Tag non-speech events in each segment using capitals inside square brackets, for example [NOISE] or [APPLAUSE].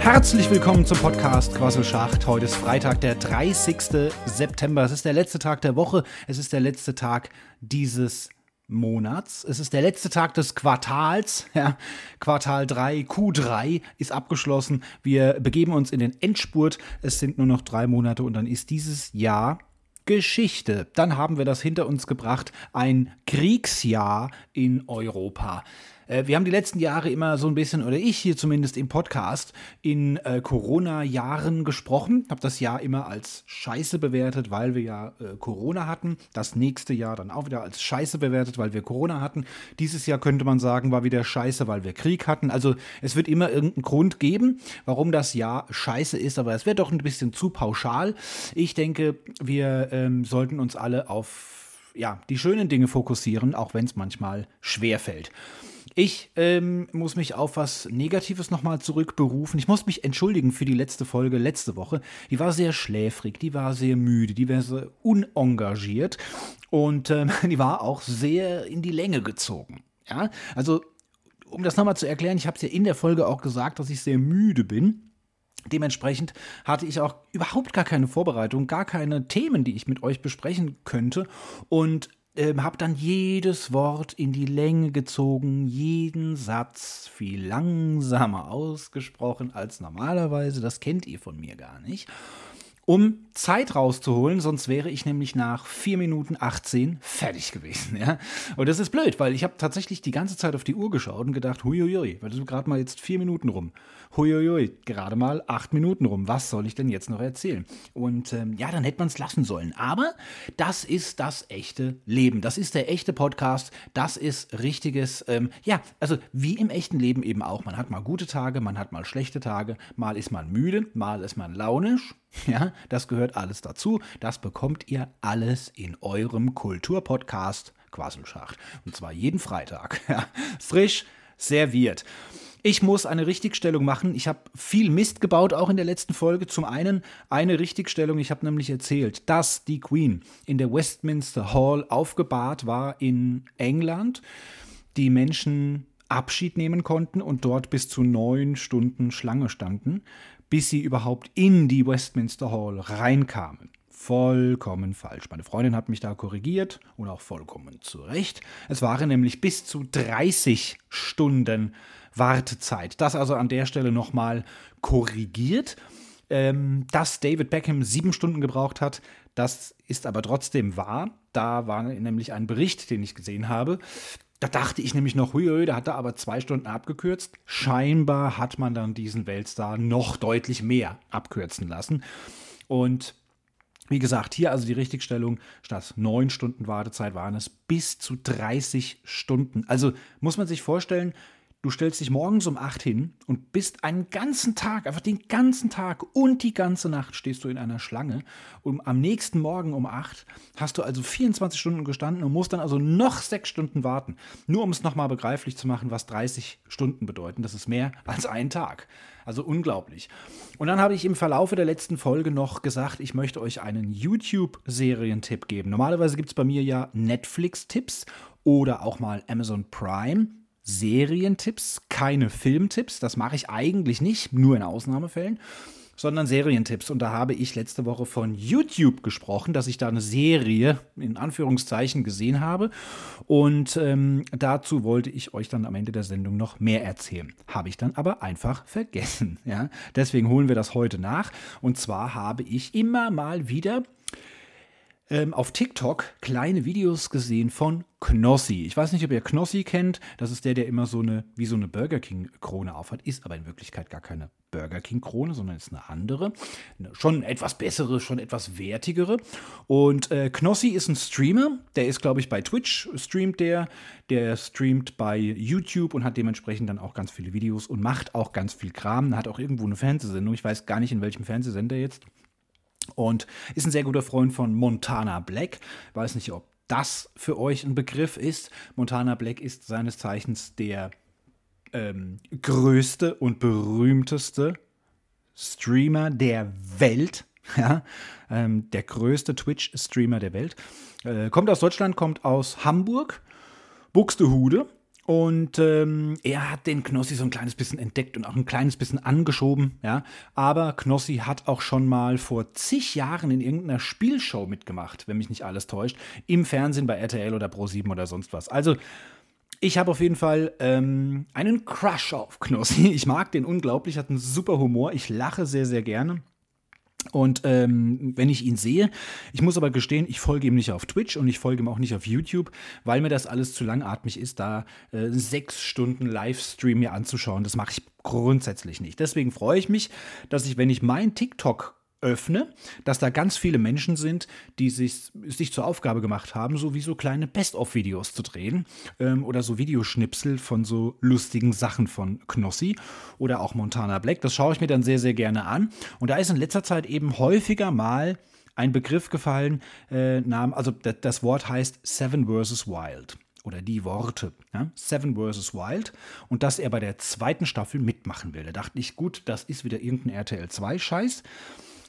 Herzlich willkommen zum Podcast Quasselschacht. Heute ist Freitag, der 30. September. Es ist der letzte Tag der Woche. Es ist der letzte Tag dieses Monats. Es ist der letzte Tag des Quartals. Ja, Quartal 3, Q3 ist abgeschlossen. Wir begeben uns in den Endspurt. Es sind nur noch drei Monate und dann ist dieses Jahr Geschichte. Dann haben wir das hinter uns gebracht. Ein Kriegsjahr in Europa. Äh, wir haben die letzten Jahre immer so ein bisschen, oder ich hier zumindest im Podcast, in äh, Corona-Jahren gesprochen. Habe das Jahr immer als Scheiße bewertet, weil wir ja äh, Corona hatten. Das nächste Jahr dann auch wieder als Scheiße bewertet, weil wir Corona hatten. Dieses Jahr könnte man sagen, war wieder Scheiße, weil wir Krieg hatten. Also es wird immer irgendeinen Grund geben, warum das Jahr Scheiße ist, aber es wird doch ein bisschen zu pauschal. Ich denke, wir ähm, sollten uns alle auf ja, die schönen Dinge fokussieren, auch wenn es manchmal schwer fällt. Ich ähm, muss mich auf was Negatives nochmal zurückberufen. Ich muss mich entschuldigen für die letzte Folge letzte Woche. Die war sehr schläfrig, die war sehr müde, die war sehr unengagiert und ähm, [LAUGHS] die war auch sehr in die Länge gezogen. Ja, also um das nochmal zu erklären, ich habe es ja in der Folge auch gesagt, dass ich sehr müde bin. Dementsprechend hatte ich auch überhaupt gar keine Vorbereitung, gar keine Themen, die ich mit euch besprechen könnte. Und ähm, habe dann jedes Wort in die Länge gezogen, jeden Satz viel langsamer ausgesprochen als normalerweise. Das kennt ihr von mir gar nicht um Zeit rauszuholen, sonst wäre ich nämlich nach 4 Minuten 18 fertig gewesen. Ja? Und das ist blöd, weil ich habe tatsächlich die ganze Zeit auf die Uhr geschaut und gedacht, huiuiui, weil du gerade mal jetzt 4 Minuten rum. Huiuiui, gerade mal 8 Minuten rum. Was soll ich denn jetzt noch erzählen? Und ähm, ja, dann hätte man es lassen sollen. Aber das ist das echte Leben. Das ist der echte Podcast. Das ist richtiges, ähm, ja, also wie im echten Leben eben auch. Man hat mal gute Tage, man hat mal schlechte Tage, mal ist man müde, mal ist man launisch. [LAUGHS] Ja, das gehört alles dazu. Das bekommt ihr alles in eurem Kulturpodcast Quasselschacht. Und zwar jeden Freitag. [LAUGHS] Frisch serviert. Ich muss eine Richtigstellung machen. Ich habe viel Mist gebaut, auch in der letzten Folge. Zum einen eine Richtigstellung. Ich habe nämlich erzählt, dass die Queen in der Westminster Hall aufgebahrt war in England. Die Menschen Abschied nehmen konnten und dort bis zu neun Stunden Schlange standen bis sie überhaupt in die Westminster Hall reinkamen. Vollkommen falsch. Meine Freundin hat mich da korrigiert und auch vollkommen zu Recht. Es waren nämlich bis zu 30 Stunden Wartezeit. Das also an der Stelle nochmal korrigiert. Ähm, dass David Beckham sieben Stunden gebraucht hat, das ist aber trotzdem wahr. Da war nämlich ein Bericht, den ich gesehen habe, da dachte ich nämlich noch, hui, da hat er aber zwei Stunden abgekürzt. Scheinbar hat man dann diesen Weltstar noch deutlich mehr abkürzen lassen. Und wie gesagt, hier also die Richtigstellung, statt neun Stunden Wartezeit waren es bis zu 30 Stunden. Also muss man sich vorstellen, Du stellst dich morgens um 8 hin und bist einen ganzen Tag, einfach den ganzen Tag und die ganze Nacht stehst du in einer Schlange. Und am nächsten Morgen um 8 hast du also 24 Stunden gestanden und musst dann also noch 6 Stunden warten. Nur um es nochmal begreiflich zu machen, was 30 Stunden bedeuten. Das ist mehr als ein Tag. Also unglaublich. Und dann habe ich im Verlaufe der letzten Folge noch gesagt, ich möchte euch einen YouTube-Serientipp geben. Normalerweise gibt es bei mir ja Netflix-Tipps oder auch mal Amazon Prime. Serientipps, keine Filmtipps. Das mache ich eigentlich nicht, nur in Ausnahmefällen, sondern Serientipps. Und da habe ich letzte Woche von YouTube gesprochen, dass ich da eine Serie in Anführungszeichen gesehen habe. Und ähm, dazu wollte ich euch dann am Ende der Sendung noch mehr erzählen. Habe ich dann aber einfach vergessen. [LAUGHS] Ja? Deswegen holen wir das heute nach. Und zwar habe ich immer mal wieder ähm, auf TikTok kleine Videos gesehen von Knossi. Ich weiß nicht, ob ihr Knossi kennt. Das ist der, der immer so eine, wie so eine Burger King-Krone aufhat. Ist aber in Wirklichkeit gar keine Burger King-Krone, sondern ist eine andere. Schon etwas bessere, schon etwas wertigere. Und äh, Knossi ist ein Streamer. Der ist, glaube ich, bei Twitch streamt der. Der streamt bei YouTube und hat dementsprechend dann auch ganz viele Videos und macht auch ganz viel Kram. Hat auch irgendwo eine Fernsehsendung. Ich weiß gar nicht, in welchem Fernsehsender jetzt und ist ein sehr guter Freund von Montana Black. Weiß nicht, ob das für euch ein Begriff ist. Montana Black ist seines Zeichens der ähm, größte und berühmteste Streamer der Welt. [LAUGHS] Ja, ähm, der größte Twitch-Streamer der Welt. Äh, kommt aus Deutschland, kommt aus Hamburg, Buxtehude Und ähm, er hat den Knossi so ein kleines bisschen entdeckt und auch ein kleines bisschen angeschoben, ja. Aber Knossi hat auch schon mal vor zig Jahren in irgendeiner Spielshow mitgemacht, wenn mich nicht alles täuscht, im Fernsehen bei RTL oder Pro7 oder sonst was. Also ich habe auf jeden Fall ähm, einen Crush auf Knossi. Ich mag den unglaublich, hat einen super Humor. Ich lache sehr, sehr gerne. Und ähm, wenn ich ihn sehe, ich muss aber gestehen, ich folge ihm nicht auf Twitch und ich folge ihm auch nicht auf YouTube, weil mir das alles zu langatmig ist, da äh, sechs Stunden Livestream mir anzuschauen. Das mache ich grundsätzlich nicht. Deswegen freue ich mich, dass ich, wenn ich mein TikTok öffne, dass da ganz viele Menschen sind, die sich, sich zur Aufgabe gemacht haben, so wie so kleine Best-of-Videos zu drehen ähm, oder so Videoschnipsel von so lustigen Sachen von Knossi oder auch Montana Black. Das schaue ich mir dann sehr, sehr gerne an. Und da ist in letzter Zeit eben häufiger mal ein Begriff gefallen, äh, Namen, also das Wort heißt Seven vs. Wild oder die Worte. Ja? Seven vs. Wild. Und dass er bei der zweiten Staffel mitmachen will. Da dachte ich, gut, das ist wieder irgendein RTL 2-Scheiß.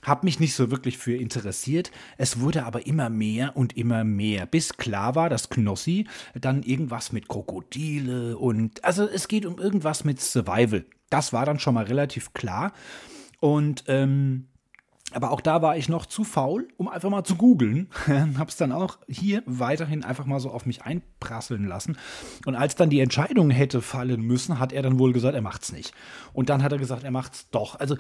Hab mich nicht so wirklich für interessiert. Es wurde aber immer mehr und immer mehr, bis klar war, dass Knossi dann irgendwas mit Krokodile und also es geht um irgendwas mit Survival. Das war dann schon mal relativ klar. Und ähm, aber auch da war ich noch zu faul, um einfach mal zu googeln. [LAUGHS] Hab's dann auch hier weiterhin einfach mal so auf mich einprasseln lassen. Und als dann die Entscheidung hätte fallen müssen, hat er dann wohl gesagt, er macht's nicht. Und dann hat er gesagt, er macht's doch. Also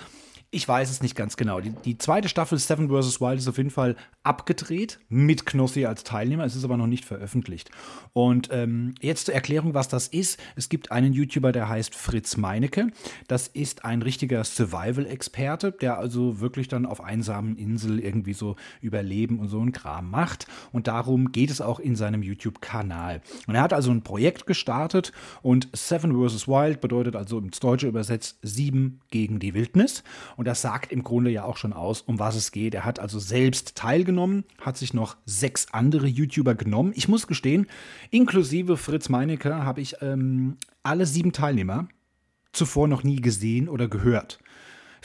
ich weiß es nicht ganz genau. Die, die, zweite Staffel Seven vs. Wild ist auf jeden Fall abgedreht mit Knossi als Teilnehmer. Es ist aber noch nicht veröffentlicht. Und ähm, jetzt zur Erklärung, was das ist. Es gibt einen YouTuber, der heißt Fritz Meinecke. Das ist ein richtiger Survival-Experte, der also wirklich dann auf einsamen Inseln irgendwie so Überleben und so ein Kram macht. Und darum geht es auch in seinem YouTube-Kanal. Und er hat also ein Projekt gestartet und Seven vs. Wild bedeutet also ins Deutsche übersetzt sieben gegen die Wildnis. Und das sagt im Grunde ja auch schon aus, um was es geht. Er hat also selbst teilgenommen, hat sich noch sechs andere YouTuber genommen. Ich muss gestehen, inklusive Fritz Meinecke habe ich ähm, alle sieben Teilnehmer zuvor noch nie gesehen oder gehört.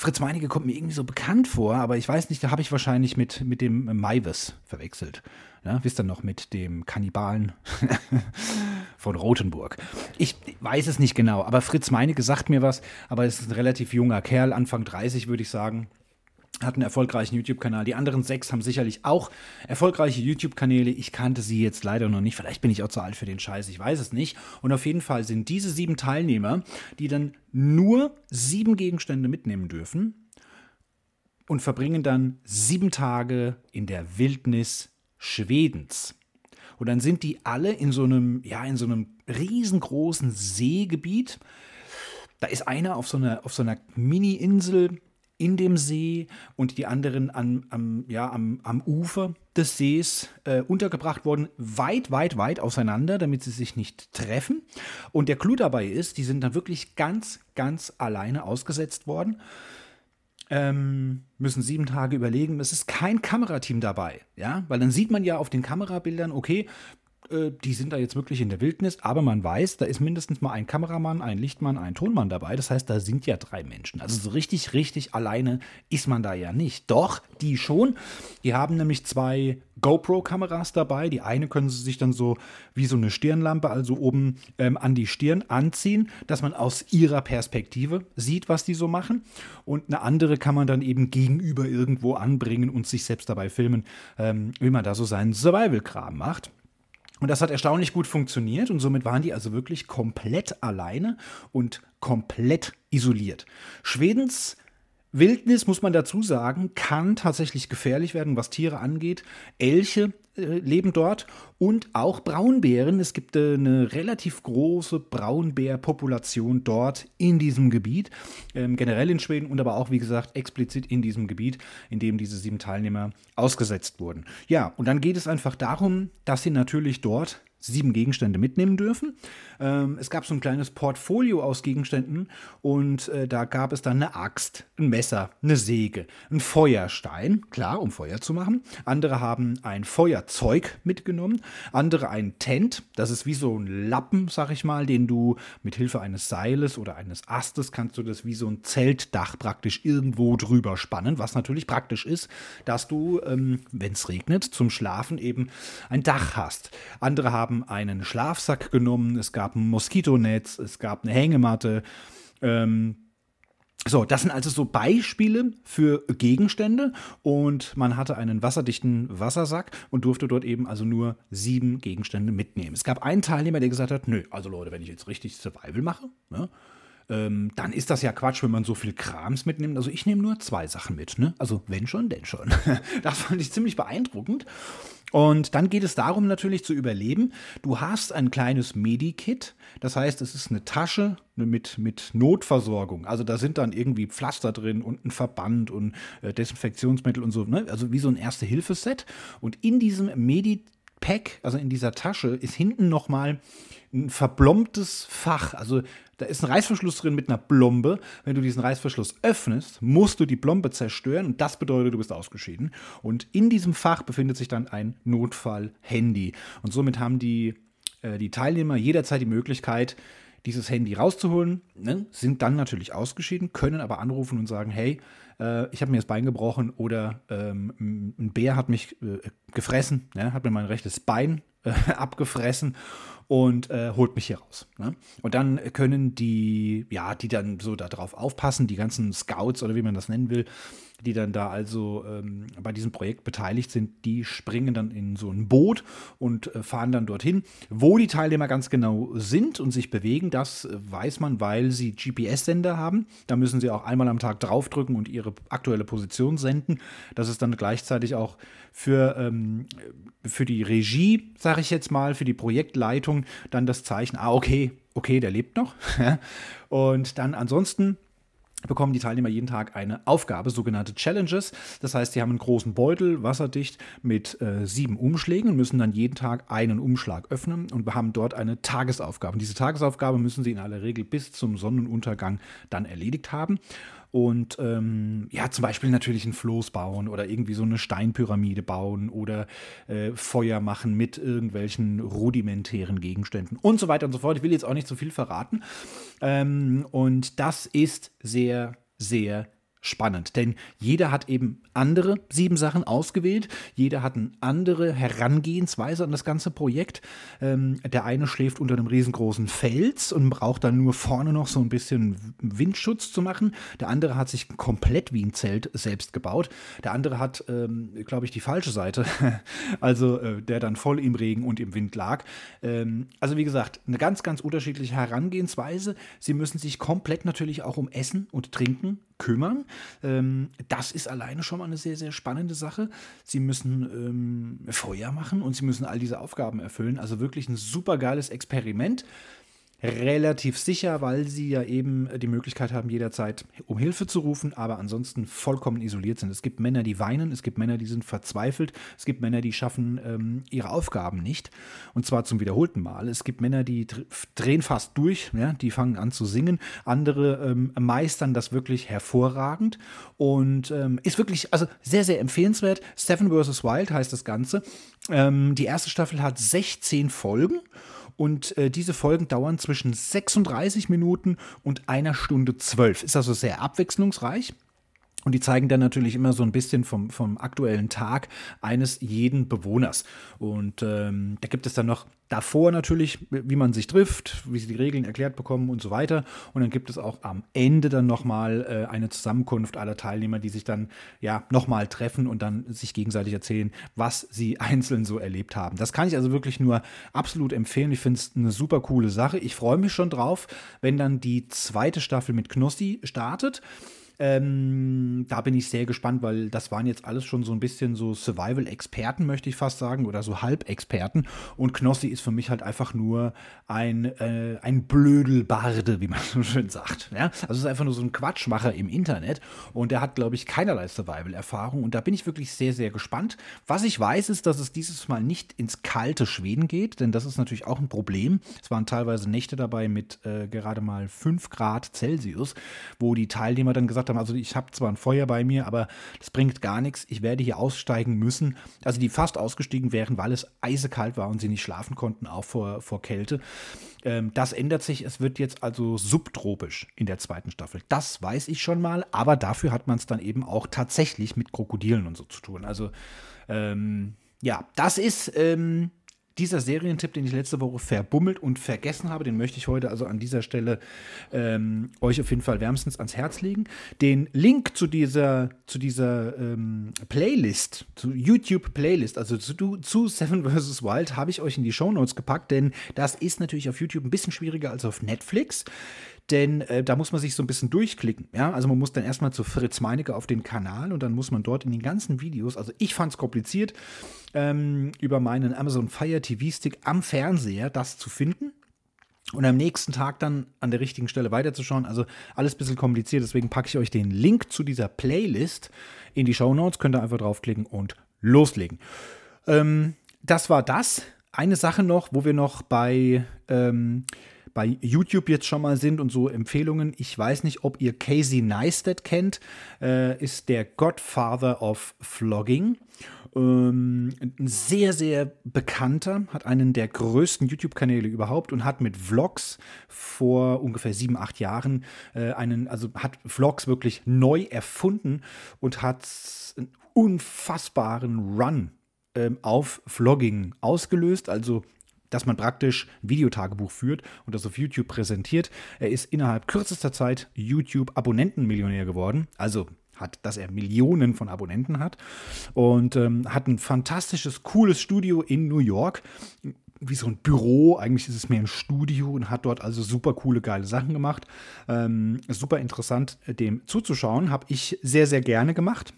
Fritz Meinecke kommt mir irgendwie so bekannt vor, aber ich weiß nicht, da habe ich wahrscheinlich mit, mit dem Maivis verwechselt. Ja, wisst ihr noch, mit dem Kannibalen [LAUGHS] von Rothenburg. Ich weiß es nicht genau, aber Fritz Meinecke sagt mir was, aber es ist ein relativ junger Kerl, Anfang 30 würde ich sagen hat einen erfolgreichen YouTube-Kanal. Die anderen sechs haben sicherlich auch erfolgreiche YouTube-Kanäle. Ich kannte sie jetzt leider noch nicht. Vielleicht bin ich auch zu alt für den Scheiß. Ich weiß es nicht. Und auf jeden Fall sind diese sieben Teilnehmer, die dann nur sieben Gegenstände mitnehmen dürfen und verbringen dann sieben Tage in der Wildnis Schwedens. Und dann sind die alle in so einem, ja, in so einem riesengroßen Seegebiet. Da ist einer auf so einer, auf so einer Mini-Insel in dem See und die anderen an, am, ja, am, am Ufer des Sees äh, untergebracht worden, weit, weit, weit auseinander, damit sie sich nicht treffen. Und der Clou dabei ist, die sind dann wirklich ganz, ganz alleine ausgesetzt worden ähm, müssen sieben Tage überlegen. Es ist kein Kamerateam dabei, ja, weil dann sieht man ja auf den Kamerabildern, okay, die sind da jetzt wirklich in der Wildnis, aber man weiß, da ist mindestens mal ein Kameramann, ein Lichtmann, ein Tonmann dabei. Das heißt, da sind ja drei Menschen. Also so richtig, richtig alleine ist man da ja nicht. Doch, die schon. Die haben nämlich zwei GoPro-Kameras dabei. Die eine können sie sich dann so wie so eine Stirnlampe, also oben ähm, an die Stirn anziehen, dass man aus ihrer Perspektive sieht, was die so machen. Und eine andere kann man dann eben gegenüber irgendwo anbringen und sich selbst dabei filmen, ähm, wie man da so seinen Survival-Kram macht. Und das hat erstaunlich gut funktioniert und somit waren die also wirklich komplett alleine und komplett isoliert. Schwedens Wildnis, muss man dazu sagen, kann tatsächlich gefährlich werden, was Tiere angeht. Elche äh, leben dort und auch Braunbären. Es gibt äh, eine relativ große Braunbärpopulation dort in diesem Gebiet, ähm, generell in Schweden und aber auch, wie gesagt, explizit in diesem Gebiet, in dem diese sieben Teilnehmer ausgesetzt wurden. Ja, und dann geht es einfach darum, dass sie natürlich dort sieben Gegenstände mitnehmen dürfen. Ähm, es gab so ein kleines Portfolio aus Gegenständen und äh, da gab es dann eine Axt, ein Messer, eine Säge, ein Feuerstein, klar, um Feuer zu machen. Andere haben ein Feuerzeug mitgenommen, andere ein Tent, das ist wie so ein Lappen, sag ich mal, den du mit Hilfe eines Seiles oder eines Astes kannst du das wie so ein Zeltdach praktisch irgendwo drüber spannen, was natürlich praktisch ist, dass du, ähm, wenn es regnet, zum Schlafen eben ein Dach hast. Andere haben haben einen Schlafsack genommen, es gab ein Moskitonetz, es gab eine Hängematte. Ähm, so, das sind also so Beispiele für Gegenstände und man hatte einen wasserdichten Wassersack und durfte dort eben also nur sieben Gegenstände mitnehmen. Es gab einen Teilnehmer, der gesagt hat, nö, also Leute, wenn ich jetzt richtig Survival mache, ne, ähm, dann ist das ja Quatsch, wenn man so viel Krams mitnimmt. Also ich nehme nur zwei Sachen mit, ne? Also wenn schon, denn schon. [LAUGHS] das fand ich ziemlich beeindruckend. Und dann geht es darum natürlich zu überleben. Du hast ein kleines Medikit, das heißt, es ist eine Tasche mit, mit Notversorgung. Also da sind dann irgendwie Pflaster drin und ein Verband und äh, Desinfektionsmittel und so, ne? also wie so ein Erste-Hilfe-Set. Und in diesem Medipack, also in dieser Tasche, ist hinten nochmal ein verblombtes Fach. Also da ist ein Reißverschluss drin mit einer Blombe. Wenn du diesen Reißverschluss öffnest, musst du die Blombe zerstören und das bedeutet, du bist ausgeschieden. Und in diesem Fach befindet sich dann ein Notfall-Handy. Und somit haben die, äh, die Teilnehmer jederzeit die Möglichkeit, dieses Handy rauszuholen, ne? sind dann natürlich ausgeschieden, können aber anrufen und sagen, hey, äh, ich habe mir das Bein gebrochen oder ähm, ein Bär hat mich äh, gefressen, ne? hat mir mein rechtes Bein äh, [LAUGHS] abgefressen und äh, holt mich hier raus. Ne? Und dann können die, ja, die dann so darauf aufpassen, die ganzen Scouts oder wie man das nennen will, die dann da also ähm, bei diesem Projekt beteiligt sind, die springen dann in so ein Boot und äh, fahren dann dorthin. Wo die Teilnehmer ganz genau sind und sich bewegen, das weiß man, weil sie GPS-Sender haben. Da müssen sie auch einmal am Tag draufdrücken und ihre aktuelle Position senden. Das ist dann gleichzeitig auch für, ähm, für die Regie, sage ich jetzt mal, für die Projektleitung dann das Zeichen, ah, okay, okay, der lebt noch. [LAUGHS] und dann ansonsten bekommen die Teilnehmer jeden Tag eine Aufgabe, sogenannte Challenges. Das heißt, sie haben einen großen Beutel, wasserdicht, mit äh, sieben Umschlägen und müssen dann jeden Tag einen Umschlag öffnen und haben dort eine Tagesaufgabe. Und diese Tagesaufgabe müssen sie in aller Regel bis zum Sonnenuntergang dann erledigt haben und ähm, ja, zum Beispiel natürlich ein Floß bauen oder irgendwie so eine Steinpyramide bauen oder äh, Feuer machen mit irgendwelchen rudimentären Gegenständen und so weiter und so fort. Ich will jetzt auch nicht zu so viel verraten. Ähm, und das ist sehr, sehr spannend, denn jeder hat eben andere sieben Sachen ausgewählt, jeder hat eine andere Herangehensweise an das ganze Projekt. Ähm, der eine schläft unter einem riesengroßen Fels und braucht dann nur vorne noch so ein bisschen Windschutz zu machen. Der andere hat sich komplett wie ein Zelt selbst gebaut. Der andere hat, ähm, glaube ich, die falsche Seite, [LAUGHS] also äh, der dann voll im Regen und im Wind lag. Ähm, also wie gesagt, eine ganz, ganz unterschiedliche Herangehensweise. Sie müssen sich komplett natürlich auch um Essen und Trinken kümmern. Ähm, das ist alleine schon mal eine sehr, sehr spannende Sache. Sie müssen ähm, Feuer machen und sie müssen all diese Aufgaben erfüllen. Also wirklich ein super geiles Experiment relativ sicher, weil sie ja eben die Möglichkeit haben, jederzeit um Hilfe zu rufen, aber ansonsten vollkommen isoliert sind. Es gibt Männer, die weinen, es gibt Männer, die sind verzweifelt, es gibt Männer, die schaffen ähm, ihre Aufgaben nicht und zwar zum wiederholten Mal. Es gibt Männer, die drehen fast durch, ja, die fangen an zu singen, andere ähm, meistern das wirklich hervorragend und ähm, ist wirklich, also sehr, sehr empfehlenswert. Seven vs. Wild heißt das Ganze. Ähm, die erste Staffel hat 16 Folgen und äh, diese Folgen dauern zwischen 36 Minuten und einer Stunde 12. Ist also sehr abwechslungsreich. Und die zeigen dann natürlich immer so ein bisschen vom, vom aktuellen Tag eines jeden Bewohners. Und ähm, da gibt es dann noch davor natürlich, wie man sich trifft, wie sie die Regeln erklärt bekommen und so weiter. Und dann gibt es auch am Ende dann nochmal äh, eine Zusammenkunft aller Teilnehmer, die sich dann ja nochmal treffen und dann sich gegenseitig erzählen, was sie [LAUGHS] einzeln so erlebt haben. Das kann ich also wirklich nur absolut empfehlen. Ich finde es eine super coole Sache. Ich freue mich schon drauf, wenn dann die zweite Staffel mit Knossi startet. Ähm, da bin ich sehr gespannt, weil das waren jetzt alles schon so ein bisschen so Survival-Experten, möchte ich fast sagen, oder so Halbexperten. Und Knossi ist für mich halt einfach nur ein, äh, ein Blödelbarde, wie man [LAUGHS] so schön sagt. Ja? Also ist einfach nur so ein Quatschmacher im Internet. Und der hat, glaube ich, keinerlei Survival-Erfahrung. Und da bin ich wirklich sehr, sehr gespannt. Was ich weiß, ist, dass es dieses Mal nicht ins kalte Schweden geht, denn das ist natürlich auch ein Problem. Es waren teilweise Nächte dabei mit äh, gerade mal 5 Grad Celsius, wo die Teilnehmer dann gesagt haben, haben, also ich habe zwar ein Feuer bei mir, aber das bringt gar nichts. Ich werde hier aussteigen müssen. Also die fast ausgestiegen wären, weil es eisekalt war und sie nicht schlafen konnten, auch vor, vor Kälte. Ähm, das ändert sich. Es wird jetzt also subtropisch in der zweiten Staffel. Das weiß ich schon mal, aber dafür hat man es dann eben auch tatsächlich mit Krokodilen und so zu tun. Also ähm, ja, das ist ähm, dieser Serientipp, den ich letzte Woche verbummelt und vergessen habe, den möchte ich heute also an dieser Stelle ähm, euch auf jeden Fall wärmstens ans Herz legen. Den Link zu dieser, zu dieser ähm, Playlist, zu YouTube-Playlist, also zu, zu Seven vs. Wild, habe ich euch in die Show Notes gepackt, denn das ist natürlich auf YouTube ein bisschen schwieriger als auf Netflix denn äh, da muss man sich so ein bisschen durchklicken. Ja? Also man muss dann erstmal zu Fritz Meinecke auf den Kanal und dann muss man dort in den ganzen Videos, also ich fand es kompliziert, ähm, über meinen Amazon Fire TV Stick am Fernseher das zu finden. Und am nächsten Tag dann an der richtigen Stelle weiterzuschauen. Also alles ein bisschen kompliziert. Deswegen packe ich euch den Link zu dieser Playlist in die Show Notes. Könnt ihr einfach draufklicken und loslegen. Ähm, das war das. Eine Sache noch, wo wir noch bei ähm, bei YouTube jetzt schon mal sind und so Empfehlungen. Ich weiß nicht, ob ihr Casey Neistat kennt, äh, ist der Godfather of Vlogging. Ähm, ein sehr, sehr bekannter, hat einen der größten YouTube-Kanäle überhaupt und hat mit Vlogs vor ungefähr sieben, acht Jahren äh, einen, also hat Vlogs wirklich neu erfunden und hat einen unfassbaren Run ähm, auf Vlogging ausgelöst. Also dass man praktisch ein Videotagebuch führt und das auf YouTube präsentiert. Er ist innerhalb kürzester Zeit YouTube-Abonnentenmillionär geworden. Also hat, dass er Millionen von Abonnenten hat und ähm, hat ein fantastisches, cooles Studio in New York. Wie so ein Büro, eigentlich ist es mehr ein Studio und hat dort also super coole, geile Sachen gemacht. Ähm, super interessant, dem zuzuschauen. Habe ich sehr, sehr gerne gemacht.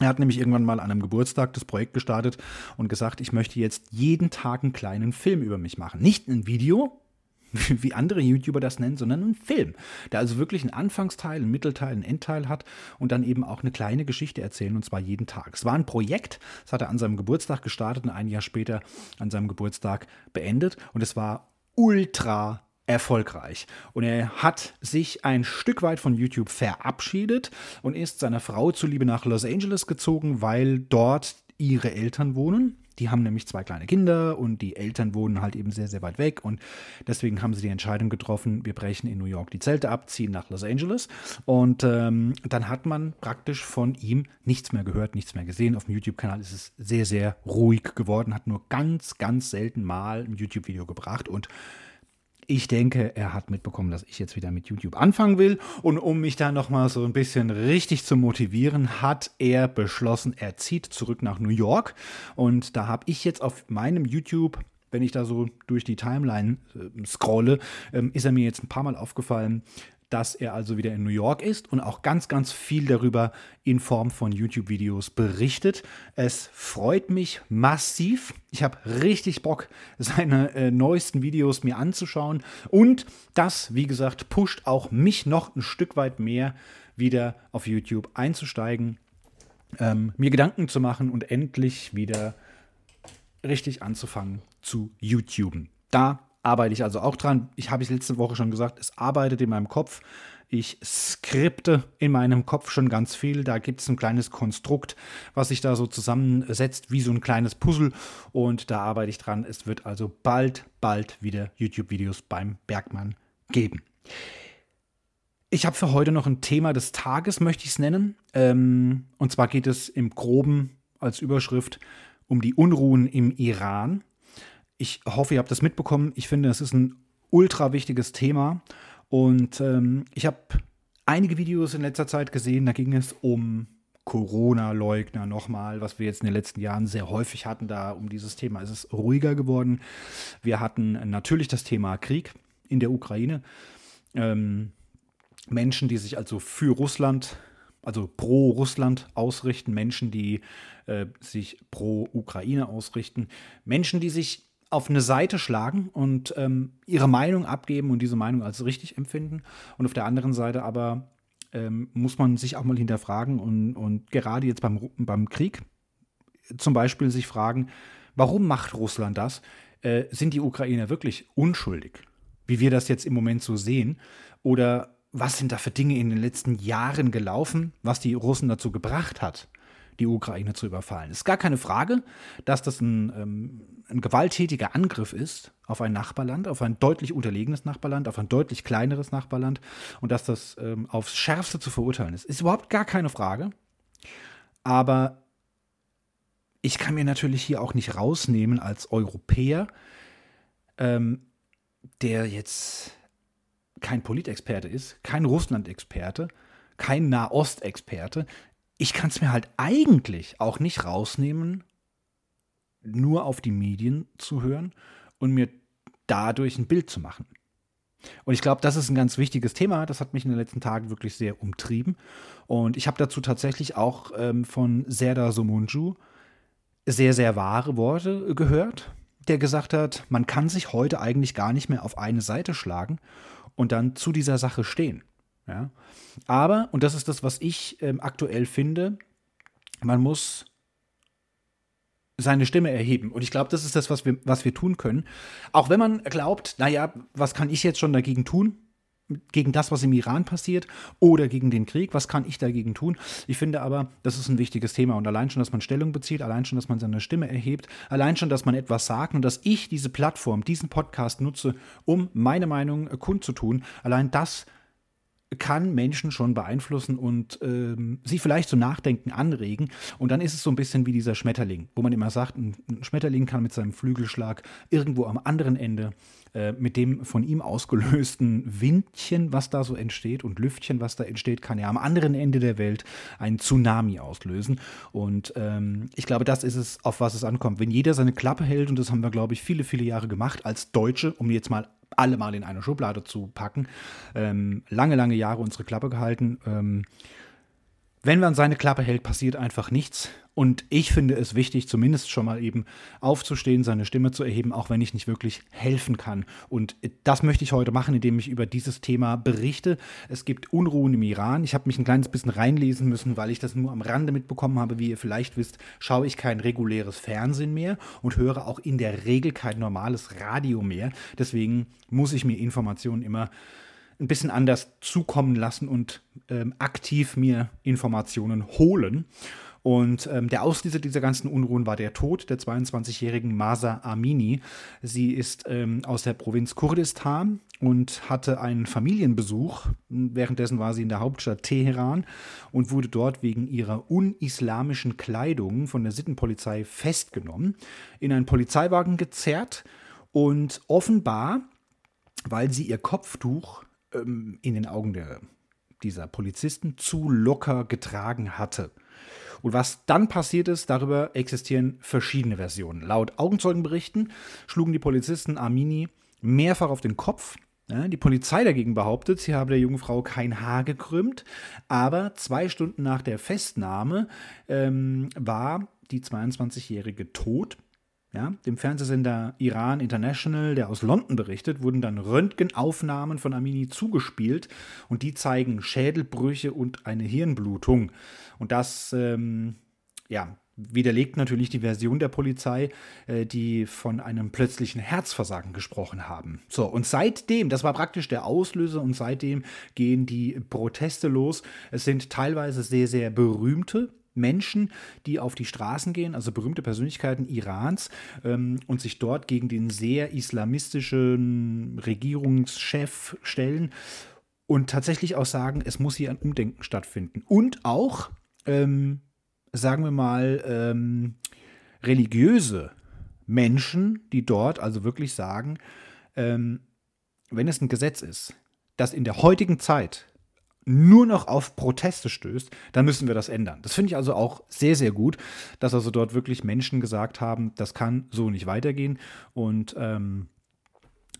Er hat nämlich irgendwann mal an einem Geburtstag das Projekt gestartet und gesagt, ich möchte jetzt jeden Tag einen kleinen Film über mich machen. Nicht ein Video, [LAUGHS] wie andere YouTuber das nennen, sondern einen Film, der also wirklich einen Anfangsteil, einen Mittelteil, einen Endteil hat und dann eben auch eine kleine Geschichte erzählen und zwar jeden Tag. Es war ein Projekt, das hat er an seinem Geburtstag gestartet und ein Jahr später an seinem Geburtstag beendet und es war ultra erfolgreich. Und er hat sich ein Stück weit von YouTube verabschiedet und ist seiner Frau zuliebe nach Los Angeles gezogen, weil dort ihre Eltern wohnen. Die haben nämlich zwei kleine Kinder und die Eltern wohnen halt eben sehr, sehr weit weg. Und deswegen haben sie die Entscheidung getroffen, wir brechen in New York die Zelte ab, ziehen nach Los Angeles. Und ähm, dann hat man praktisch von ihm nichts mehr gehört, nichts mehr gesehen. Auf dem YouTube-Kanal ist es sehr, sehr ruhig geworden, hat nur ganz, ganz selten mal ein YouTube-Video gebracht. Und ich denke, er hat mitbekommen, dass ich jetzt wieder mit YouTube anfangen will. Und um mich da nochmal so ein bisschen richtig zu motivieren, hat er beschlossen, er zieht zurück nach New York. Und da habe ich jetzt auf meinem YouTube wenn ich da so durch die Timeline äh, scrolle, ähm, ist er mir jetzt ein paar Mal aufgefallen, dass er also wieder in New York ist und auch ganz, ganz viel darüber in Form von YouTube-Videos berichtet. Es freut mich massiv. Ich habe richtig Bock, seine äh, neuesten Videos mir anzuschauen. Und das, wie gesagt, pusht auch mich noch ein Stück weit mehr wieder auf YouTube einzusteigen, ähm, mir Gedanken zu machen und endlich wieder richtig anzufangen zu YouTuben. Da arbeite ich also auch dran. Ich habe es letzte Woche schon gesagt, es arbeitet in meinem Kopf. Ich skripte in meinem Kopf schon ganz viel. Da gibt es ein kleines Konstrukt, was sich da so zusammensetzt, wie so ein kleines Puzzle. Und da arbeite ich dran. Es wird also bald, bald wieder YouTube-Videos beim Bergmann geben. Ich habe für heute noch ein Thema des Tages, möchte ich es nennen. Ähm, und zwar geht es im groben als Überschrift um die Unruhen im Iran. Ich hoffe, ihr habt das mitbekommen. Ich finde, es ist ein ultra wichtiges Thema. Und ähm, ich habe einige Videos in letzter Zeit gesehen, da ging es um Corona-Leugner nochmal, was wir jetzt in den letzten Jahren sehr häufig hatten. Da um dieses Thema ist es ruhiger geworden. Wir hatten natürlich das Thema Krieg in der Ukraine. Ähm, Menschen, die sich also für Russland, also pro Russland ausrichten, Menschen, die äh, sich pro Ukraine ausrichten, Menschen, die sich auf eine Seite schlagen und ähm, ihre Meinung abgeben und diese Meinung als richtig empfinden. Und auf der anderen Seite aber ähm, muss man sich auch mal hinterfragen und, und gerade jetzt beim, beim Krieg zum Beispiel sich fragen, warum macht Russland das? Äh, sind die Ukrainer wirklich unschuldig, wie wir das jetzt im Moment so sehen? Oder was sind da für Dinge in den letzten Jahren gelaufen, was die Russen dazu gebracht hat, die Ukraine zu überfallen. Es ist gar keine Frage, dass das ein, ähm, ein gewalttätiger Angriff ist auf ein Nachbarland, auf ein deutlich unterlegenes Nachbarland, auf ein deutlich kleineres Nachbarland und dass das ähm, aufs Schärfste zu verurteilen ist. Ist überhaupt gar keine Frage. Aber ich kann mir natürlich hier auch nicht rausnehmen als Europäer, ähm, der jetzt kein Politexperte ist, kein Russland-Experte, kein Nahost-Experte. Ich kann es mir halt eigentlich auch nicht rausnehmen, nur auf die Medien zu hören und mir dadurch ein Bild zu machen. Und ich glaube, das ist ein ganz wichtiges Thema. Das hat mich in den letzten Tagen wirklich sehr umtrieben. Und ich habe dazu tatsächlich auch ähm, von Serdar Somunju sehr, sehr wahre Worte gehört, der gesagt hat, man kann sich heute eigentlich gar nicht mehr auf eine Seite schlagen und dann zu dieser Sache stehen. Ja? Aber, und das ist das, was ich ähm, aktuell finde, man muss seine Stimme erheben. Und ich glaube, das ist das, was wir, was wir tun können. Auch wenn man glaubt, naja, was kann ich jetzt schon dagegen tun? Gegen das, was im Iran passiert oder gegen den Krieg, was kann ich dagegen tun? Ich finde aber, das ist ein wichtiges Thema und allein schon, dass man Stellung bezieht, allein schon, dass man seine Stimme erhebt, allein schon, dass man etwas sagt und dass ich diese Plattform, diesen Podcast nutze, um meine Meinung kundzutun, allein das kann Menschen schon beeinflussen und ähm, sie vielleicht zu Nachdenken anregen. Und dann ist es so ein bisschen wie dieser Schmetterling, wo man immer sagt, ein Schmetterling kann mit seinem Flügelschlag irgendwo am anderen Ende äh, mit dem von ihm ausgelösten Windchen, was da so entsteht und Lüftchen, was da entsteht, kann ja am anderen Ende der Welt einen Tsunami auslösen. Und ähm, ich glaube, das ist es, auf was es ankommt. Wenn jeder seine Klappe hält, und das haben wir, glaube ich, viele, viele Jahre gemacht als Deutsche, um jetzt mal alle mal in eine Schublade zu packen. Ähm, lange, lange Jahre unsere Klappe gehalten. Ähm, wenn man seine Klappe hält, passiert einfach nichts. Und ich finde es wichtig, zumindest schon mal eben aufzustehen, seine Stimme zu erheben, auch wenn ich nicht wirklich helfen kann. Und das möchte ich heute machen, indem ich über dieses Thema berichte. Es gibt Unruhen im Iran. Ich habe mich ein kleines bisschen reinlesen müssen, weil ich das nur am Rande mitbekommen habe. Wie ihr vielleicht wisst, schaue ich kein reguläres Fernsehen mehr und höre auch in der Regel kein normales Radio mehr. Deswegen muss ich mir Informationen immer ein bisschen anders zukommen lassen und ähm, aktiv mir Informationen holen. Und ähm, der Auslöser dieser ganzen Unruhen war der Tod der 22-jährigen Masa Amini. Sie ist ähm, aus der Provinz Kurdistan und hatte einen Familienbesuch. Währenddessen war sie in der Hauptstadt Teheran und wurde dort wegen ihrer unislamischen Kleidung von der Sittenpolizei festgenommen, in einen Polizeiwagen gezerrt und offenbar, weil sie ihr Kopftuch ähm, in den Augen der, dieser Polizisten zu locker getragen hatte. Und was dann passiert ist, darüber existieren verschiedene Versionen. Laut Augenzeugenberichten schlugen die Polizisten Armini mehrfach auf den Kopf. Die Polizei dagegen behauptet, sie habe der jungen Frau kein Haar gekrümmt, aber zwei Stunden nach der Festnahme ähm, war die 22-Jährige tot ja, dem Fernsehsender Iran International, der aus London berichtet, wurden dann Röntgenaufnahmen von Amini zugespielt und die zeigen Schädelbrüche und eine Hirnblutung. Und das, ähm, ja, widerlegt natürlich die Version der Polizei, äh, die von einem plötzlichen Herzversagen gesprochen haben. So, und seitdem, das war praktisch der Auslöser, und seitdem gehen die Proteste los. Es sind teilweise sehr, sehr berühmte Menschen, die auf die Straßen gehen, also berühmte Persönlichkeiten Irans, ähm, und sich dort gegen den sehr islamistischen Regierungschef stellen und tatsächlich auch sagen, es muss hier ein Umdenken stattfinden. Und auch, ähm, sagen wir mal, ähm, religiöse Menschen, die dort also wirklich sagen, ähm, wenn es ein Gesetz ist, das in der heutigen Zeit nur noch auf Proteste stößt, dann müssen wir das ändern. Das finde ich also auch sehr, sehr gut, dass also dort wirklich Menschen gesagt haben, das kann so nicht weitergehen und ähm,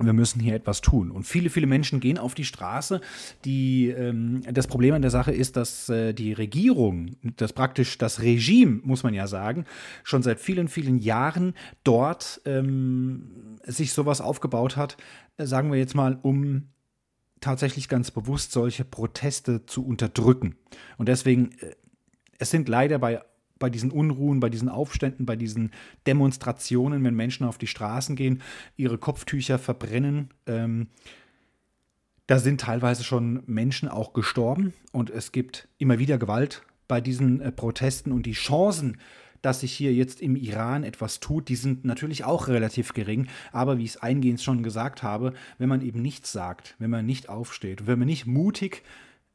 wir müssen hier etwas tun. Und viele, viele Menschen gehen auf die Straße. Die, ähm, das Problem an der Sache ist, dass äh, die Regierung, das praktisch das Regime, muss man ja sagen, schon seit vielen, vielen Jahren dort ähm, sich sowas aufgebaut hat, äh, sagen wir jetzt mal, um tatsächlich ganz bewusst, solche Proteste zu unterdrücken. Und deswegen, äh, es sind leider bei, bei diesen Unruhen, bei diesen Aufständen, bei diesen Demonstrationen, wenn Menschen auf die Straßen gehen, ihre Kopftücher verbrennen, ähm, da sind teilweise schon Menschen auch gestorben und es gibt immer wieder Gewalt bei diesen äh, Protesten und die Chancen, dass sich hier jetzt im Iran etwas tut, die sind natürlich auch relativ gering. Aber wie ich es eingehend schon gesagt habe, wenn man eben nichts sagt, wenn man nicht aufsteht, wenn man nicht mutig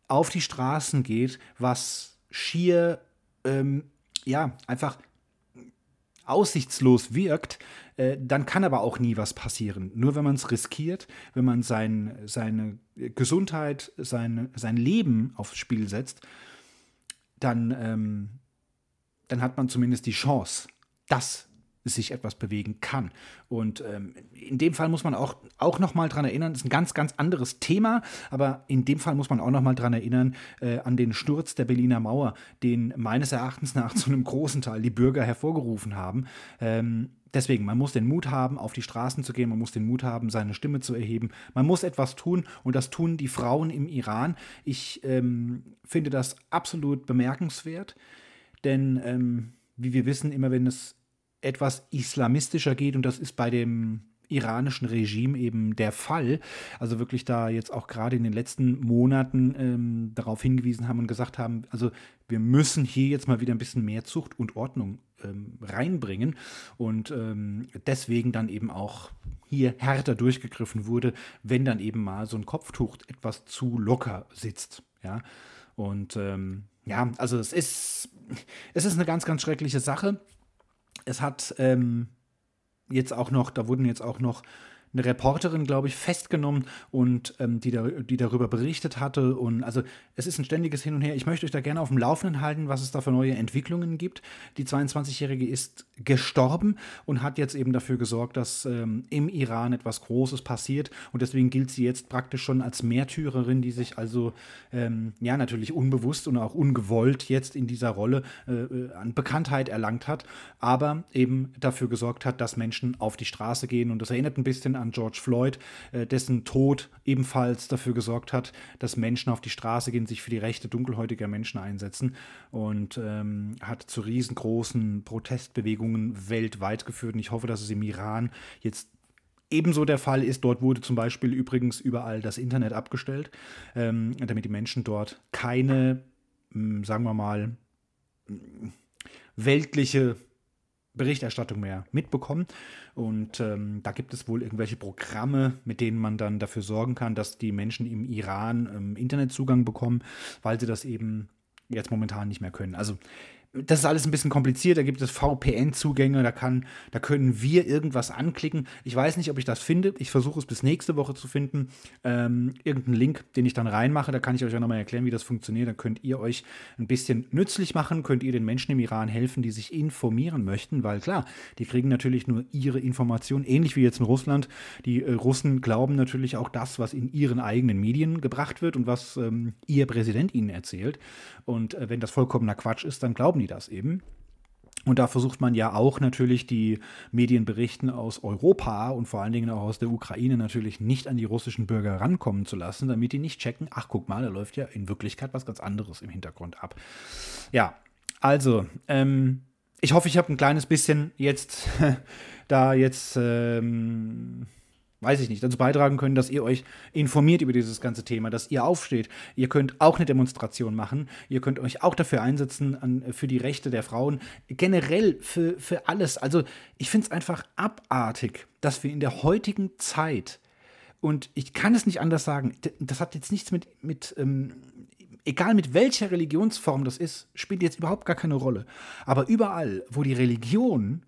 auf die Straßen geht, was schier, ähm, ja, einfach aussichtslos wirkt, äh, dann kann aber auch nie was passieren. Nur wenn man es riskiert, wenn man sein, seine Gesundheit, sein, sein Leben aufs Spiel setzt, dann, ähm, dann hat man zumindest die Chance, dass sich etwas bewegen kann. Und ähm, in dem Fall muss man auch, auch nochmal dran erinnern, das ist ein ganz, ganz anderes Thema, aber in dem Fall muss man auch nochmal dran erinnern, äh, an den Sturz der Berliner Mauer, den meines Erachtens nach zu einem großen Teil die Bürger hervorgerufen haben. Ähm, deswegen, man muss den Mut haben, auf die Straßen zu gehen, man muss den Mut haben, seine Stimme zu erheben. Man muss etwas tun und das tun die Frauen im Iran. Ich ähm, finde das absolut bemerkenswert, denn ähm, wie wir wissen, immer wenn es etwas islamistischer geht und das ist bei dem iranischen Regime eben der Fall. Also wirklich da jetzt auch gerade in den letzten Monaten ähm, darauf hingewiesen haben und gesagt haben, also wir müssen hier jetzt mal wieder ein bisschen mehr Zucht und Ordnung ähm, reinbringen und ähm, deswegen dann eben auch hier härter durchgegriffen wurde, wenn dann eben mal so ein Kopftuch etwas zu locker sitzt. Ja, und ähm, ja, also es ist, es ist eine ganz, ganz schreckliche Sache. Es hat ähm, jetzt auch noch, da wurden jetzt auch noch eine Reporterin, glaube ich, festgenommen und ähm, die, da, die darüber berichtet hatte. Und also es ist ein ständiges Hin und Her. Ich möchte euch da gerne auf dem Laufenden halten, was es da für neue Entwicklungen gibt. Die 22-Jährige ist gestorben und hat jetzt eben dafür gesorgt, dass ähm, im Iran etwas Großes passiert. Und deswegen gilt sie jetzt praktisch schon als Märtyrerin, die sich also ähm, ja natürlich unbewusst und auch ungewollt jetzt in dieser Rolle äh, äh an Bekanntheit erlangt hat, aber eben dafür gesorgt hat, dass Menschen auf die Straße gehen. Und das erinnert ein bisschen an George Floyd, äh, dessen Tod ebenfalls dafür gesorgt hat, dass Menschen auf die Straße gehen, sich für die Rechte dunkelhäutiger Menschen einsetzen und ähm, hat zu riesengroßen Protestbewegungen weltweit geführt. Und ich hoffe, dass es im Iran jetzt ebenso der Fall ist. Dort wurde zum Beispiel übrigens überall das Internet abgestellt, ähm, damit die Menschen dort keine, hm, sagen wir mal, weltliche Berichterstattung mehr mitbekommen. Und ähm, da gibt es wohl irgendwelche Programme, mit denen man dann dafür sorgen kann, dass die Menschen im Iran ähm, Internetzugang bekommen, weil sie das eben jetzt momentan nicht mehr können. Also das ist alles ein bisschen kompliziert. Da gibt es VPN-Zugänge, da, da können wir irgendwas anklicken. Ich weiß nicht, ob ich das finde. Ich versuche es bis nächste Woche zu finden. Ähm, irgendeinen Link, den ich dann reinmache. Da kann ich euch auch nochmal erklären, wie das funktioniert. Da könnt ihr euch ein bisschen nützlich machen, könnt ihr den Menschen im Iran helfen, die sich informieren möchten, weil klar, die kriegen natürlich nur ihre Informationen, ähnlich wie jetzt in Russland. Die äh, Russen glauben natürlich auch das, was in ihren eigenen Medien gebracht wird und was ähm, ihr Präsident ihnen erzählt. Und äh, wenn das vollkommener Quatsch ist, dann glauben die das eben. Und da versucht man ja auch natürlich die Medienberichten aus Europa und vor allen Dingen auch aus der Ukraine natürlich nicht an die russischen Bürger rankommen zu lassen, damit die nicht checken, ach guck mal, da läuft ja in Wirklichkeit was ganz anderes im Hintergrund ab. Ja, also, ähm, ich hoffe, ich habe ein kleines bisschen jetzt [LAUGHS] da jetzt ähm, weiß ich nicht, dazu beitragen können, dass ihr euch informiert über dieses ganze Thema, dass ihr aufsteht. Ihr könnt auch eine Demonstration machen. Ihr könnt euch auch dafür einsetzen, an, für die Rechte der Frauen. Generell für, für alles. Also ich finde es einfach abartig, dass wir in der heutigen Zeit, und ich kann es nicht anders sagen, das hat jetzt nichts mit, mit ähm, egal mit welcher Religionsform das ist, spielt jetzt überhaupt gar keine Rolle. Aber überall, wo die Religion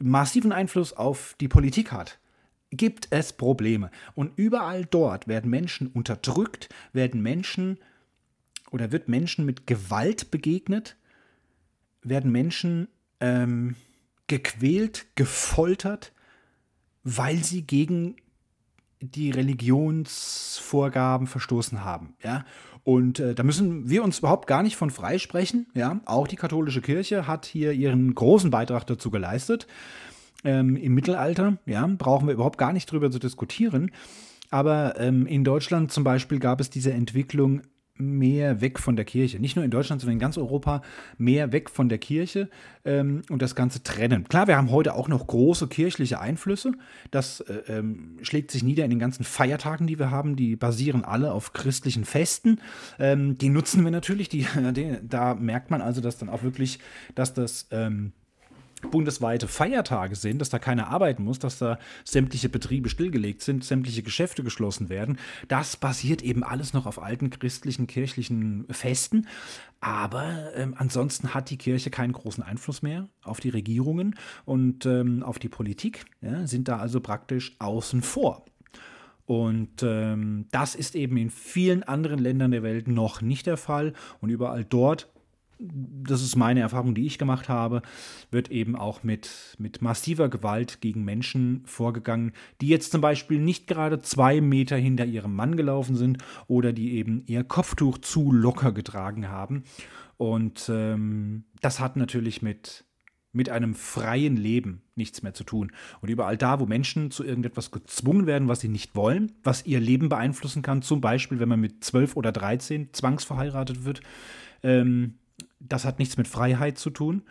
massiven Einfluss auf die Politik hat, gibt es Probleme. Und überall dort werden Menschen unterdrückt, werden Menschen oder wird Menschen mit Gewalt begegnet, werden Menschen ähm, gequält, gefoltert, weil sie gegen die Religionsvorgaben verstoßen haben. Ja? Und äh, da müssen wir uns überhaupt gar nicht von freisprechen. Ja? Auch die katholische Kirche hat hier ihren großen Beitrag dazu geleistet. Ähm, Im Mittelalter ja, brauchen wir überhaupt gar nicht drüber zu diskutieren. Aber ähm, in Deutschland zum Beispiel gab es diese Entwicklung mehr weg von der Kirche. Nicht nur in Deutschland, sondern in ganz Europa mehr weg von der Kirche ähm, und das Ganze trennen. Klar, wir haben heute auch noch große kirchliche Einflüsse. Das äh, ähm, schlägt sich nieder in den ganzen Feiertagen, die wir haben. Die basieren alle auf christlichen Festen. Ähm, die nutzen wir natürlich. Die, [LAUGHS] die, da merkt man also, dass dann auch wirklich, dass das ähm, bundesweite Feiertage sind, dass da keiner arbeiten muss, dass da sämtliche Betriebe stillgelegt sind, sämtliche Geschäfte geschlossen werden. Das basiert eben alles noch auf alten christlichen, kirchlichen Festen. Aber ähm, ansonsten hat die Kirche keinen großen Einfluss mehr auf die Regierungen und ähm, auf die Politik, ja, sind da also praktisch außen vor. Und ähm, das ist eben in vielen anderen Ländern der Welt noch nicht der Fall. Und überall dort das ist meine Erfahrung, die ich gemacht habe, wird eben auch mit, mit massiver Gewalt gegen Menschen vorgegangen, die jetzt zum Beispiel nicht gerade zwei Meter hinter ihrem Mann gelaufen sind oder die eben ihr Kopftuch zu locker getragen haben. Und ähm, das hat natürlich mit, mit einem freien Leben nichts mehr zu tun. Und überall da, wo Menschen zu irgendetwas gezwungen werden, was sie nicht wollen, was ihr Leben beeinflussen kann, zum Beispiel, wenn man mit 12 oder 13 zwangsverheiratet wird, ähm, das hat nichts mit Freiheit zu tun.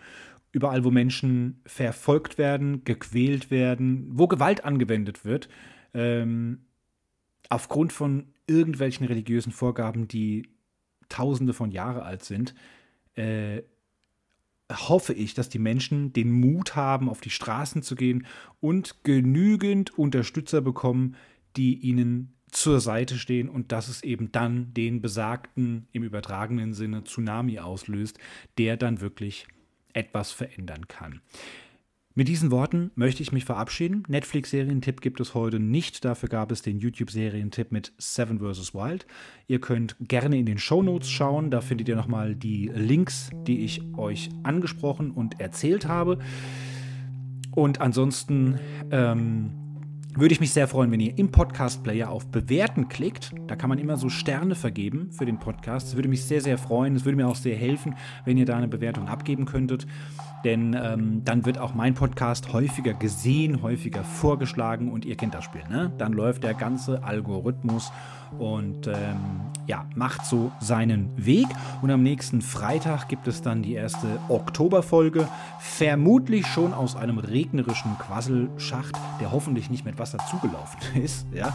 Überall, wo Menschen verfolgt werden, gequält werden, wo Gewalt angewendet wird, ähm, aufgrund von irgendwelchen religiösen Vorgaben, die Tausende von Jahren alt sind, äh, hoffe ich, dass die Menschen den Mut haben, auf die Straßen zu gehen und genügend Unterstützer bekommen, die ihnen zur Seite stehen und dass es eben dann den besagten, im übertragenen Sinne, Tsunami auslöst, der dann wirklich etwas verändern kann. Mit diesen Worten möchte ich mich verabschieden. Netflix-Serientipp gibt es heute nicht. Dafür gab es den YouTube-Serientipp mit Seven vs. Wild. Ihr könnt gerne in den Show Notes schauen. Da findet ihr nochmal die Links, die ich euch angesprochen und erzählt habe. Und ansonsten ähm, würde ich mich sehr freuen, wenn ihr im Podcast-Player auf Bewerten klickt. Da kann man immer so Sterne vergeben für den Podcast. Das würde mich sehr, sehr freuen. Es würde mir auch sehr helfen, wenn ihr da eine Bewertung abgeben könntet. Denn ähm, dann wird auch mein Podcast häufiger gesehen, häufiger vorgeschlagen und ihr kennt das Spiel. Ne? Dann läuft der ganze Algorithmus und ähm, ja, macht so seinen Weg. Und am nächsten Freitag gibt es dann die erste Oktoberfolge. Vermutlich schon aus einem regnerischen Quasselschacht, der hoffentlich nicht mit Wasser zugelaufen [LAUGHS] ist. Ja?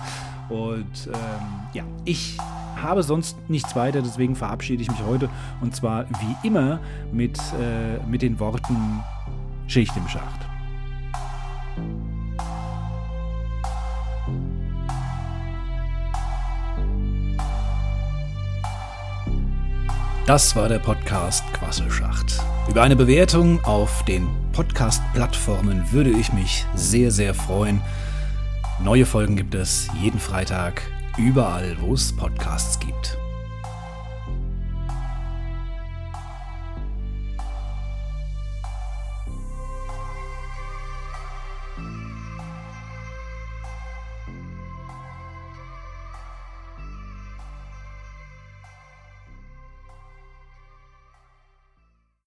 Und ähm, ja, ich habe sonst nichts weiter, deswegen verabschiede ich mich heute. Und zwar wie immer mit, äh, mit den Worten Schicht im Schacht. Das war der Podcast Quasselschacht. Über eine Bewertung auf den Podcast-Plattformen würde ich mich sehr, sehr freuen. Neue Folgen gibt es jeden Freitag, überall, wo es Podcasts gibt.